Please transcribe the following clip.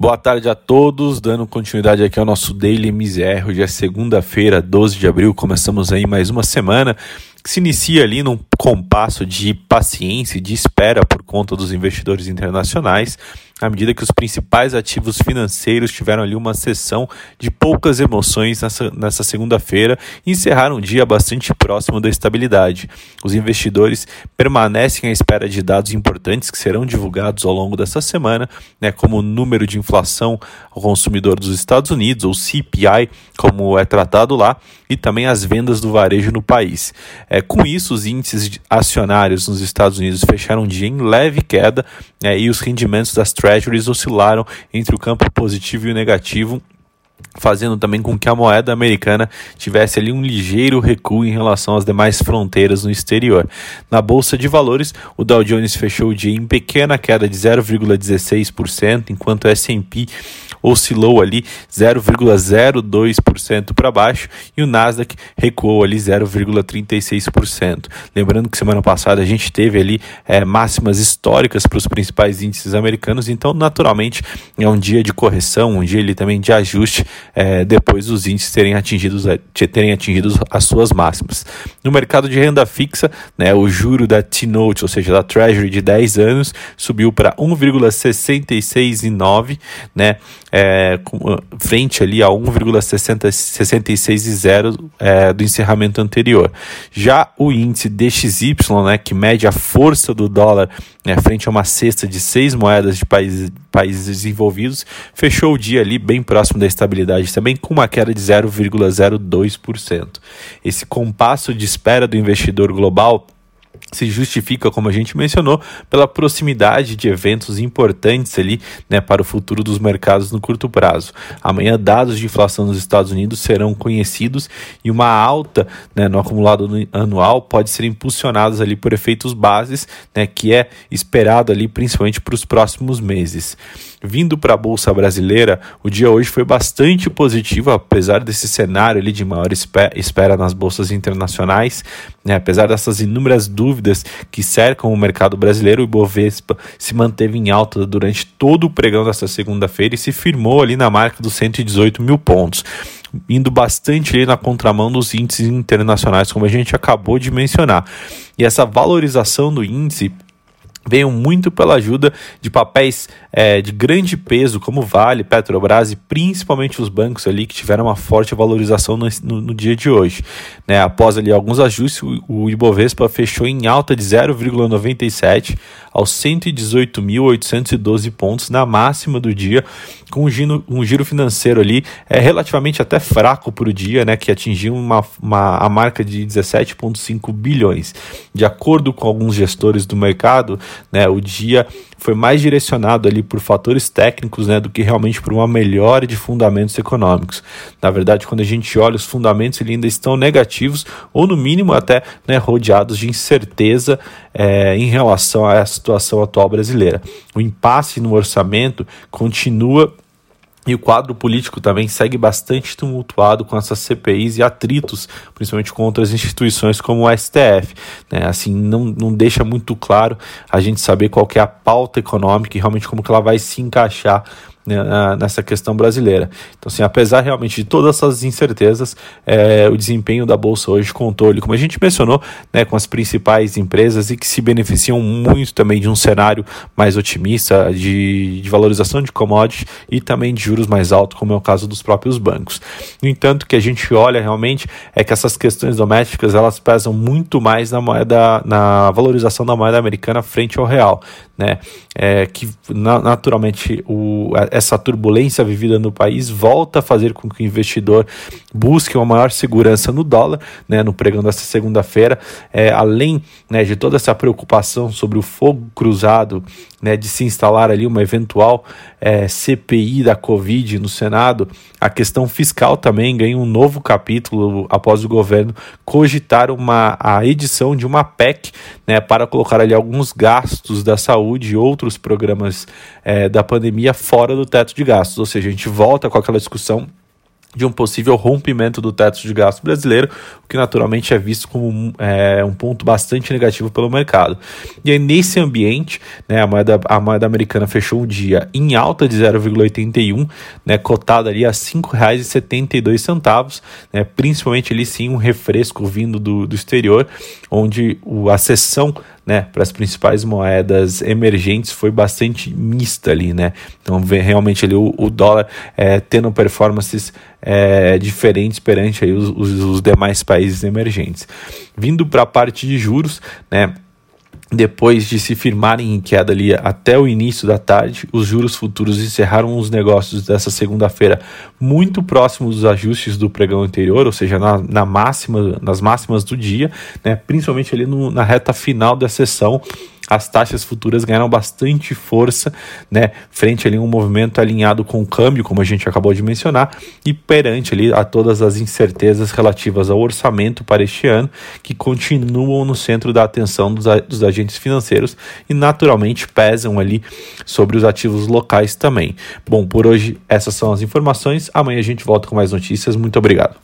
Boa tarde a todos, dando continuidade aqui ao nosso Daily MZR. Hoje é segunda-feira, 12 de abril, começamos aí mais uma semana que se inicia ali num compasso de paciência e de espera por conta dos investidores internacionais à medida que os principais ativos financeiros tiveram ali uma sessão de poucas emoções nessa, nessa segunda-feira e encerraram um dia bastante próximo da estabilidade. Os investidores permanecem à espera de dados importantes que serão divulgados ao longo dessa semana, né, como o número de inflação ao consumidor dos Estados Unidos, ou CPI, como é tratado lá, e também as vendas do varejo no país. É, com isso, os índices acionários nos Estados Unidos fecharam um dia em leve queda é, e os rendimentos das treasuries oscilaram entre o campo positivo e o negativo fazendo também com que a moeda americana tivesse ali um ligeiro recuo em relação às demais fronteiras no exterior. Na bolsa de valores, o Dow Jones fechou o dia em pequena queda de 0,16%, enquanto o S&P oscilou ali 0,02% para baixo e o Nasdaq recuou ali 0,36%. Lembrando que semana passada a gente teve ali é, máximas históricas para os principais índices americanos, então naturalmente é um dia de correção, um dia ali também de ajuste é, depois dos índices terem atingido, terem atingido as suas máximas. No mercado de renda fixa, né, o juro da T-Note, ou seja, da Treasury de 10 anos, subiu para 1,669, né, é, frente ali a 1,66,0 é, do encerramento anterior. Já o índice DXY, né, que mede a força do dólar né, frente a uma cesta de seis moedas de países, países desenvolvidos, fechou o dia ali bem próximo da estabilidade também, com uma queda de 0,02%. Esse compasso de espera do investidor global se justifica, como a gente mencionou, pela proximidade de eventos importantes ali né, para o futuro dos mercados no curto prazo. Amanhã, dados de inflação nos Estados Unidos serão conhecidos e uma alta né, no acumulado anual pode ser impulsionada ali por efeitos bases, né, que é esperado ali principalmente para os próximos meses. Vindo para a Bolsa Brasileira, o dia hoje foi bastante positivo, apesar desse cenário ali de maior espera nas bolsas internacionais, né, apesar dessas inúmeras dúvidas que cercam o mercado brasileiro, o Ibovespa se manteve em alta durante todo o pregão desta segunda-feira e se firmou ali na marca dos 118 mil pontos indo bastante ali na contramão dos índices internacionais, como a gente acabou de mencionar. E essa valorização do índice veio muito pela ajuda de papéis é, de grande peso, como Vale, Petrobras e principalmente os bancos ali que tiveram uma forte valorização no, no, no dia de hoje. Né? Após ali alguns ajustes, o, o Ibovespa fechou em alta de 0,97 aos 118.812 pontos na máxima do dia, com um giro, um giro financeiro ali é, relativamente até fraco para o dia, né, que atingiu uma, uma, a marca de 17,5 bilhões. De acordo com alguns gestores do mercado, né, o dia foi mais direcionado ali por fatores técnicos né, do que realmente por uma melhora de fundamentos econômicos. Na verdade, quando a gente olha os fundamentos, eles ainda estão negativos ou no mínimo até né, rodeados de incerteza é, em relação à situação atual brasileira. O impasse no orçamento continua e o quadro político também segue bastante tumultuado com essas CPIs e atritos, principalmente com outras instituições como o STF. Né? Assim, não, não deixa muito claro a gente saber qual é a pauta econômica e realmente como que ela vai se encaixar né, nessa questão brasileira. Então, assim, apesar realmente de todas essas incertezas, é, o desempenho da Bolsa hoje contou, como a gente mencionou, né, com as principais empresas e que se beneficiam muito também de um cenário mais otimista de, de valorização de commodities e também de juros mais altos, como é o caso dos próprios bancos. No entanto, o que a gente olha realmente é que essas questões domésticas elas pesam muito mais na moeda, na valorização da moeda americana frente ao real, né? É, que na, naturalmente o, essa turbulência vivida no país volta a fazer com que o investidor busque uma maior segurança no dólar, né, no pregão desta segunda-feira, é, além né, de toda essa preocupação sobre o fogo cruzado, né, de se instalar ali uma eventual é, CPI da Covid no Senado, a questão fiscal também ganha um novo capítulo após o governo cogitar uma, a edição de uma PEC né, para colocar ali alguns gastos da saúde e outros programas é, da pandemia fora do teto de gastos, ou seja, a gente volta com aquela discussão de um possível rompimento do teto de gasto brasileiro, o que naturalmente é visto como é, um ponto bastante negativo pelo mercado. E aí, nesse ambiente, né, a, moeda, a moeda americana fechou o dia em alta de 0,81, né, cotada ali a R$ 5,72, né, principalmente ali sim um refresco vindo do, do exterior, onde o, a sessão né, para as principais moedas emergentes foi bastante mista ali, né? Então realmente ali o, o dólar é, tendo performances é, diferentes perante aí os, os, os demais países emergentes. Vindo para a parte de juros, né? Depois de se firmarem em queda ali até o início da tarde, os juros futuros encerraram os negócios dessa segunda-feira muito próximos dos ajustes do pregão anterior, ou seja, na, na máxima, nas máximas do dia, né, principalmente ali no, na reta final da sessão as taxas futuras ganharam bastante força, né, frente ali a um movimento alinhado com o câmbio, como a gente acabou de mencionar, e perante ali a todas as incertezas relativas ao orçamento para este ano, que continuam no centro da atenção dos, dos agentes financeiros e naturalmente pesam ali sobre os ativos locais também. Bom, por hoje essas são as informações. Amanhã a gente volta com mais notícias. Muito obrigado.